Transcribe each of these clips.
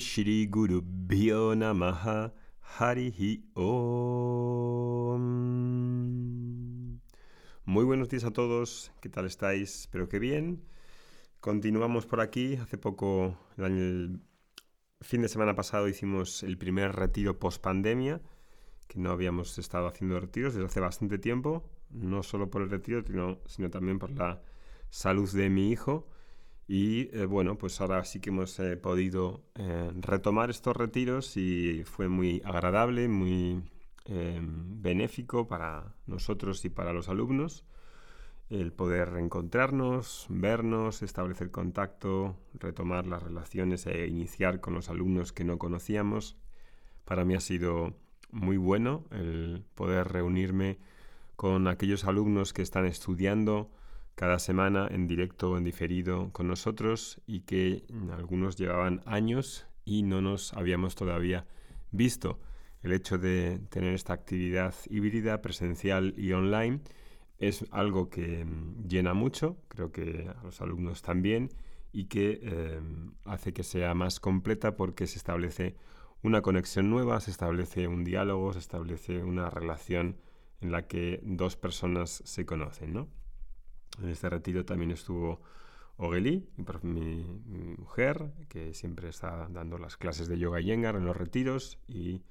Shri Guru Harihi Om. Muy buenos días a todos, ¿qué tal estáis? Espero que bien. Continuamos por aquí. Hace poco, el, fin de semana pasado, hicimos el primer retiro post pandemia, que no habíamos estado haciendo retiros desde hace bastante tiempo, no solo por el retiro, sino también por la salud de mi hijo y eh, bueno, pues ahora sí que hemos eh, podido eh, retomar estos retiros y fue muy agradable, muy benéfico para nosotros y para los alumnos el poder reencontrarnos, vernos, establecer contacto, retomar las relaciones e iniciar con los alumnos que no conocíamos. Para mí ha sido muy bueno el poder reunirme con aquellos alumnos que están estudiando cada semana en directo o en diferido con nosotros y que algunos llevaban años y no nos habíamos todavía visto. El hecho de tener esta actividad híbrida, presencial y online es algo que mm, llena mucho, creo que a los alumnos también, y que em, hace que sea más completa porque se establece una conexión nueva, se establece un diálogo, se establece una relación en la que dos personas se conocen, ¿no? En este retiro también estuvo Ogeli, mi, mujer, que siempre está dando las clases de yoga y yengar en los retiros y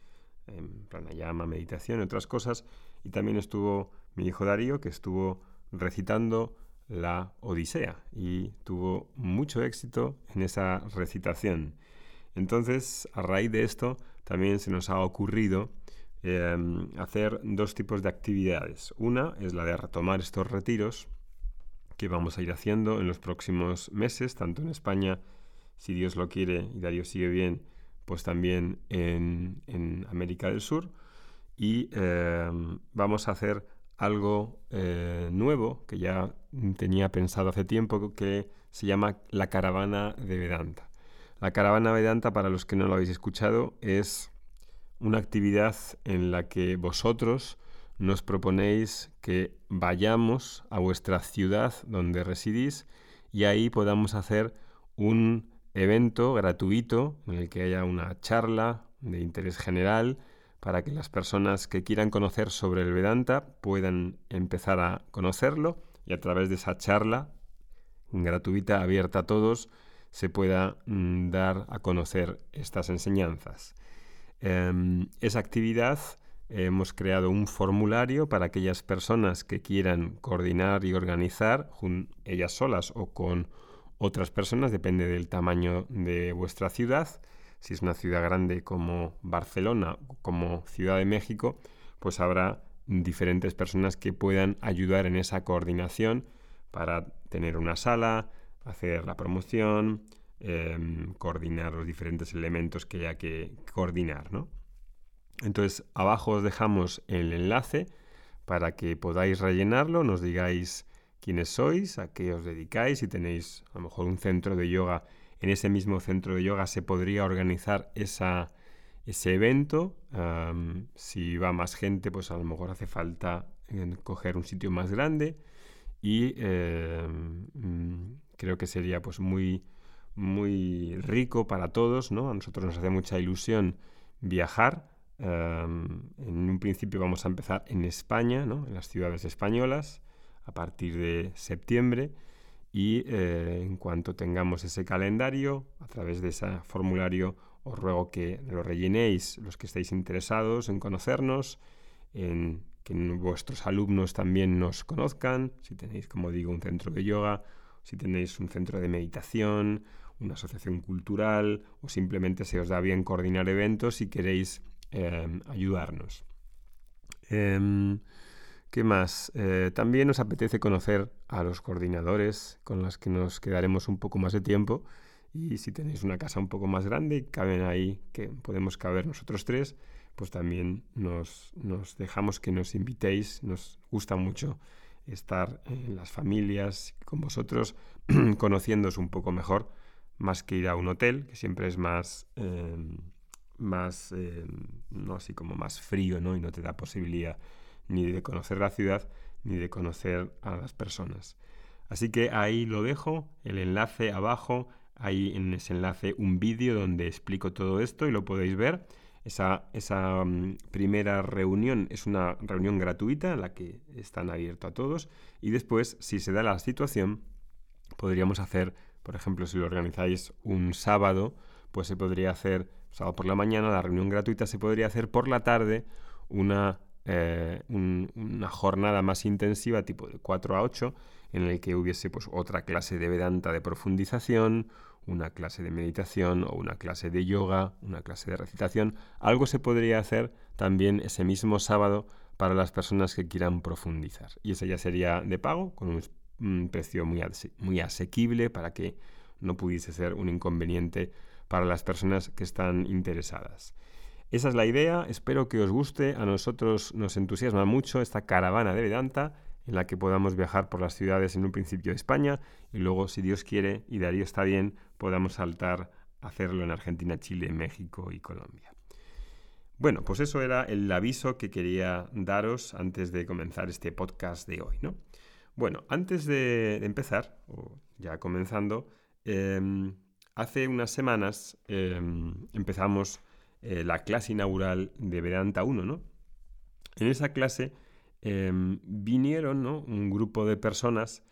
en pranayama, meditación y otras cosas. Y también estuvo mi hijo Darío, que estuvo recitando la Odisea y tuvo mucho éxito en esa recitación. Entonces, a raíz de esto, también se nos ha ocurrido em, hacer dos tipos de actividades. Una es la de retomar estos retiros que vamos a ir haciendo en los próximos meses, tanto en España, si Dios lo quiere y Darío sigue bien, pues también en, América del Sur. Y eh, vamos a hacer algo eh, nuevo que ya tenía pensado hace tiempo, que se llama la caravana de Vedanta. La caravana Vedanta, para los que no lo habéis escuchado, es una actividad en la que vosotros nos proponéis que vayamos a vuestra ciudad donde residís y ahí podamos hacer un evento gratuito en el que haya una charla de interés general para que las personas que quieran conocer sobre el Vedanta puedan empezar a conocerlo y a través de esa charla gratuita, abierta a todos, se pueda mm, dar a conocer estas enseñanzas. Em, esa actividad hemos creado un formulario para aquellas personas que quieran coordinar y organizar, ellas solas o con otras personas, depende del tamaño de vuestra ciudad. Si es una ciudad grande como Barcelona como Ciudad de México, pues habrá diferentes personas que puedan ayudar en esa coordinación para tener una sala, hacer la promoción, em, coordinar los diferentes elementos que haya que coordinar, ¿no? Entonces, abajo os dejamos el enlace para que podáis rellenarlo, nos digáis quiénes sois, a qué os dedicáis, si tenéis a lo mejor un centro de yoga, en ese mismo centro de yoga se podría organizar ese evento. si va más gente, pues a lo mejor hace falta coger un sitio más grande y em, creo que sería pues muy, muy rico para todos, ¿no? A nosotros nos hace mucha ilusión viajar en un principio vamos a empezar en España, en las ciudades españolas, a partir de septiembre. Y eh, en cuanto tengamos ese calendario, a través de ese formulario, os ruego que lo rellenéis los que estéis interesados en conocernos, en que vuestros alumnos también nos conozcan, si tenéis, como digo, un centro de yoga, si tenéis un centro de meditación, una asociación cultural o simplemente se os da bien coordinar eventos y queréis Em, ayudarnos. Em, ¿Qué más? Eh, también nos apetece conocer a los coordinadores con los que nos quedaremos un poco más de tiempo. Y si tenéis una casa un poco más grande y caben ahí, que podemos caber nosotros tres, pues también nos, nos dejamos que nos invitéis. Nos gusta mucho estar en las familias con vosotros, conociéndoos un poco mejor, más que ir a un hotel, que siempre es más... Em, más, eh, no así como más frío, ¿no? Y no te da posibilidad ni de conocer la ciudad ni de conocer a las personas. Así que ahí lo dejo, el enlace abajo, ahí en ese enlace un vídeo donde explico todo esto y lo podéis ver. Esa, esa mm, primera reunión es una reunión gratuita la que están abiertos a todos y después, si se da la situación, podríamos hacer, por ejemplo, si lo organizáis un sábado, pues se podría hacer sábado por la mañana, la reunión gratuita se podría hacer por la tarde una, eh, una jornada más intensiva, tipo de 4 a 8, en el que hubiese pues, otra clase de Vedanta de profundización, una clase de meditación o una clase de yoga, una clase de recitación. Algo se podría hacer también ese mismo sábado para las personas que quieran profundizar. Y eso ya sería de pago, con un, precio muy, muy asequible para que no pudiese ser un inconveniente para las personas que están interesadas. Esa es la idea, espero que os guste, a nosotros nos entusiasma mucho esta caravana de Vedanta en la que podamos viajar por las ciudades en un principio de España y luego, si Dios quiere y Darío está bien, podamos saltar a hacerlo en Argentina, Chile, México y Colombia. Bueno, pues eso era el aviso que quería daros antes de comenzar este podcast de hoy, ¿no? Bueno, antes de, empezar, o ya comenzando, em, hace unas semanas em, empezamos eh, la clase inaugural de Vedanta 1, ¿no? En esa clase em, vinieron un grupo de personas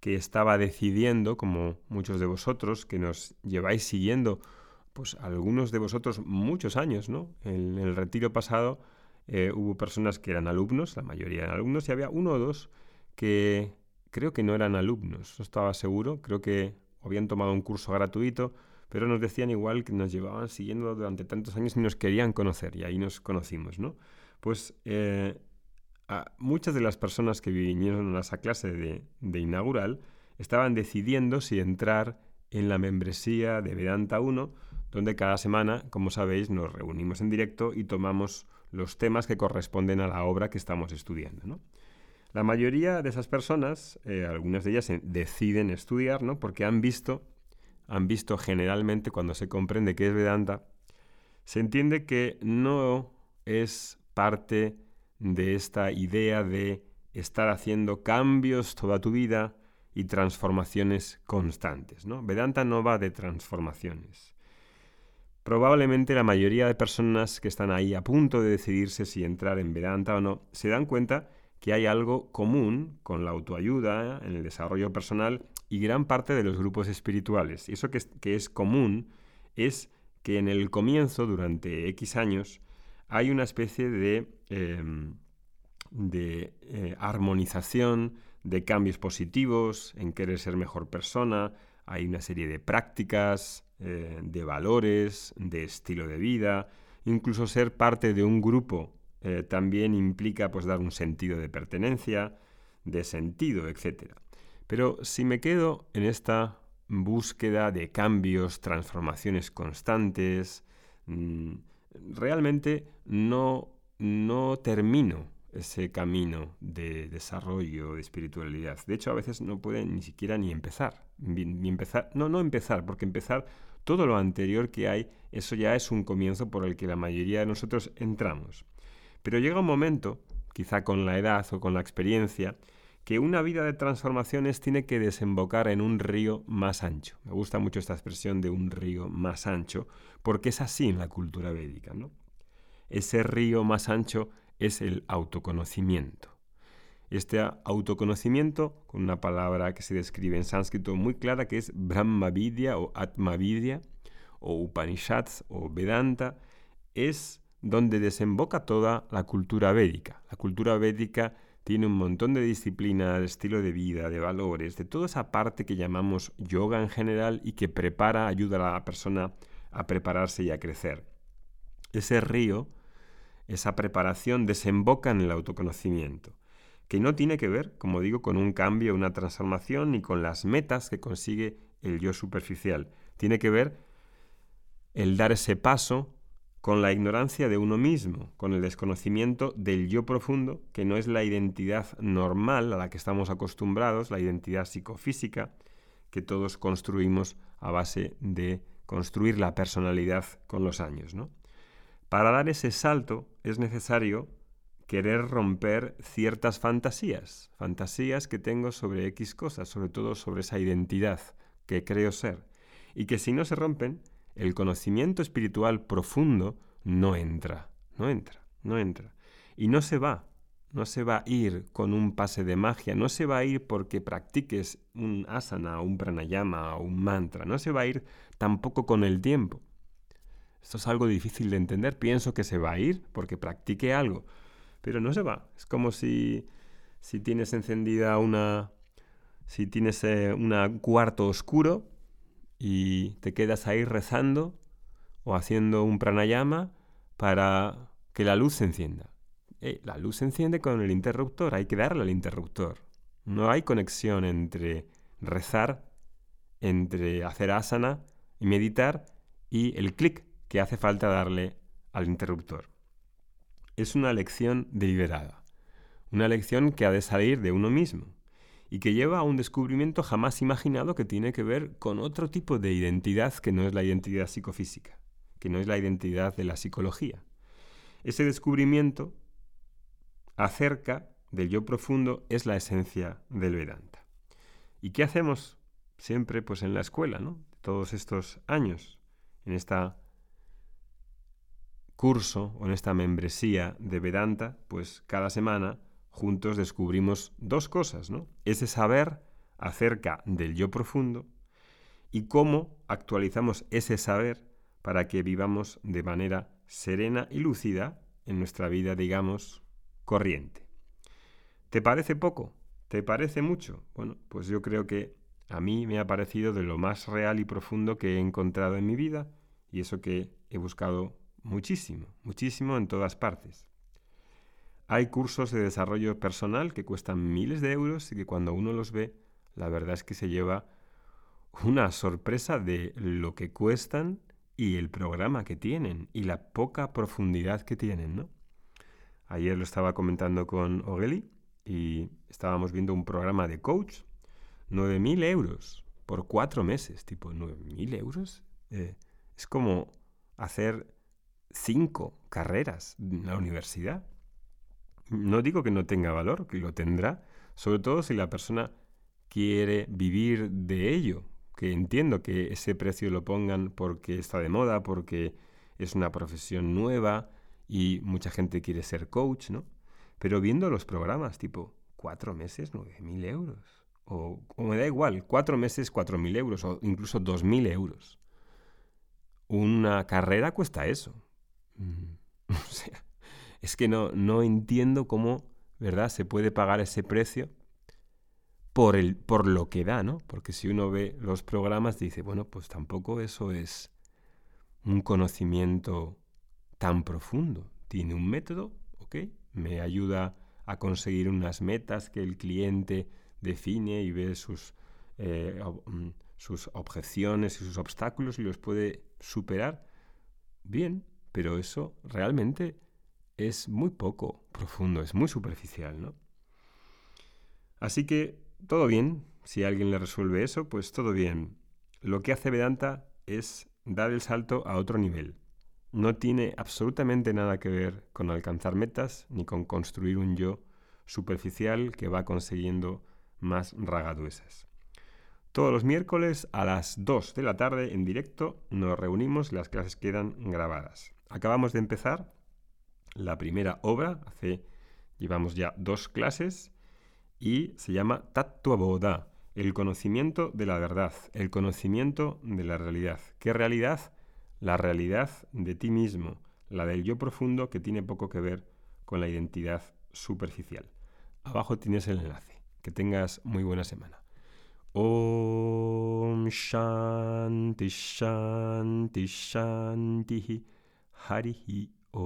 que estaba decidiendo, como muchos de vosotros, que nos lleváis siguiendo, pues algunos de vosotros muchos años, ¿no? En, el retiro pasado eh, hubo personas que eran alumnos, la mayoría eran alumnos, y había uno o dos que creo que no eran alumnos, no estaba seguro, creo que habían tomado un curso gratuito, pero nos decían igual que nos llevaban siguiendo durante tantos años y nos querían conocer, y ahí nos conocimos, ¿no? Pues eh, muchas de las personas que vinieron a esa clase de, inaugural estaban decidiendo si entrar en la membresía de Vedanta 1, donde cada semana, como sabéis, nos reunimos en directo y tomamos los temas que corresponden a la obra que estamos estudiando. La mayoría de esas personas, eh, algunas de ellas deciden estudiar, ¿no? porque han visto, han visto generalmente cuando se comprende qué es Vedanta, se entiende que no es parte de esta idea de estar haciendo cambios toda tu vida y transformaciones constantes. ¿no? Vedanta no va de transformaciones. Probablemente la mayoría de personas que están ahí a punto de decidirse si entrar en Vedanta o no, se dan cuenta que hay algo común con la autoayuda, en el desarrollo personal y gran parte de los grupos espirituales. Y eso que es, que es común es que en el comienzo, durante X años, hay una especie de, em, de eh, armonización, de cambios positivos, en querer ser mejor persona, hay una serie de prácticas, eh, de valores, de estilo de vida, incluso ser parte de un grupo eh, también implica pues dar un sentido de pertenencia, de sentido, etc. Pero si me quedo en esta búsqueda de cambios, transformaciones constantes, mm, realmente no, no termino ese camino de desarrollo, de espiritualidad. De hecho, a veces no puede ni siquiera ni empezar. Ni, empezar. No, no empezar, porque empezar todo lo anterior que hay, eso ya es un comienzo por el que la mayoría de nosotros entramos. Pero llega un momento, quizá con la edad o con la experiencia, que una vida de transformaciones tiene que desembocar en un río más ancho. Me gusta mucho esta expresión de un río más ancho, porque es así en la cultura védica. ¿no? Ese río más ancho es el autoconocimiento. Este autoconocimiento, con una palabra que se describe en sánscrito muy clara, que es Brahmavidya o Atmavidya, o Upanishads o Vedanta, es donde desemboca toda la cultura védica. La cultura védica tiene un montón de disciplinas, de estilo de vida, de valores, de toda esa parte que llamamos yoga en general y que prepara, ayuda a la persona a prepararse y a crecer. Ese río, esa preparación desemboca en el autoconocimiento, que no tiene que ver, como digo, con un cambio, una transformación, ni con las metas que consigue el yo superficial. Tiene que ver el dar ese paso con la ignorancia de uno mismo, con el desconocimiento del yo profundo, que no es la identidad normal a la que estamos acostumbrados, la identidad psicofísica que todos construimos a base de construir la personalidad con los años. ¿no? Para dar ese salto es necesario querer romper ciertas fantasías, fantasías que tengo sobre X cosas, sobre todo sobre esa identidad que creo ser. y que si no se rompen, el conocimiento espiritual profundo no entra, no entra, no entra. Y no se va, no se va a ir con un pase de magia, no se va a ir porque practiques un asana, un pranayama o un mantra, no se va a ir tampoco con el tiempo. Esto es algo difícil de entender, pienso que se va a ir porque practique algo, pero no se va. Es como si, si tienes encendida una... Si tienes eh, un cuarto oscuro y te quedas ahí rezando o haciendo un pranayama para que la luz se encienda. Eh, la luz se enciende con el interruptor, hay que darle al interruptor. No hay conexión entre rezar, entre hacer asana y meditar y el clic que hace falta darle al interruptor. Es una lección deliberada, una lección que ha de salir de uno mismo y que lleva a un descubrimiento jamás imaginado que tiene que ver con otro tipo de identidad que no es la identidad psicofísica, que no es la identidad de la psicología. Ese descubrimiento acerca del yo profundo es la esencia del Vedanta. ¿Y qué hacemos siempre pues en la escuela, ¿no? Todos estos años en esta curso o en esta membresía de Vedanta, pues cada semana juntos descubrimos dos cosas, ¿no? Ese saber acerca del yo profundo y cómo actualizamos ese saber para que vivamos de manera serena y lúcida en nuestra vida, digamos, corriente. ¿Te parece poco? ¿Te parece mucho? Bueno, pues yo creo que a mí me ha parecido de lo más real y profundo que he encontrado en mi vida y eso que he buscado muchísimo, muchísimo en todas partes. Hay cursos de desarrollo personal que cuestan miles de euros y que cuando uno los ve, la verdad es que se lleva una sorpresa de lo que cuestan y el programa que tienen y la poca profundidad que tienen, ¿no? Ayer lo estaba comentando con Ogeli y estábamos viendo un programa de coach. 9.000 euros por cuatro meses. Tipo, 9.000 euros. Eh, es como hacer cinco carreras en la universidad. No digo que no tenga valor, que lo tendrá, sobre todo si la persona quiere vivir de ello, que entiendo que ese precio lo pongan porque está de moda, porque es una profesión nueva, y mucha gente quiere ser coach, ¿no? Pero viendo los programas, tipo, cuatro meses, nueve mil euros. O, me da igual, cuatro meses, cuatro mil euros, o incluso dos mil euros. Una carrera cuesta eso. Mm, o sea, es que no, no entiendo cómo, ¿verdad?, se puede pagar ese precio por, el, por lo que da, ¿no? Porque si uno ve los programas, dice, bueno, pues tampoco eso es un conocimiento tan profundo. Tiene un método, ¿ok? Me ayuda a conseguir unas metas que el cliente define y ve sus, eh, mm, sus objeciones y sus obstáculos y los puede superar. Bien, pero eso realmente es muy poco profundo, es muy superficial, ¿no? Así que todo bien, si alguien le resuelve eso, pues todo bien. Lo que hace Vedanta es dar el salto a otro nivel no tiene absolutamente nada que ver con alcanzar metas ni con construir un yo superficial que va consiguiendo más ragaduesas. Todos los miércoles a las 2 de la tarde en directo nos reunimos, las clases quedan grabadas. Acabamos de empezar la primera obra, hace llevamos ya dos clases y se llama Tattva el conocimiento de la verdad, el conocimiento de la realidad. ¿Qué realidad? la realidad de ti mismo, la del yo profundo que tiene poco que ver con la identidad superficial. Abajo tienes el enlace. Que tengas muy buena semana. Om Shanti Shanti Shanti Harihi Om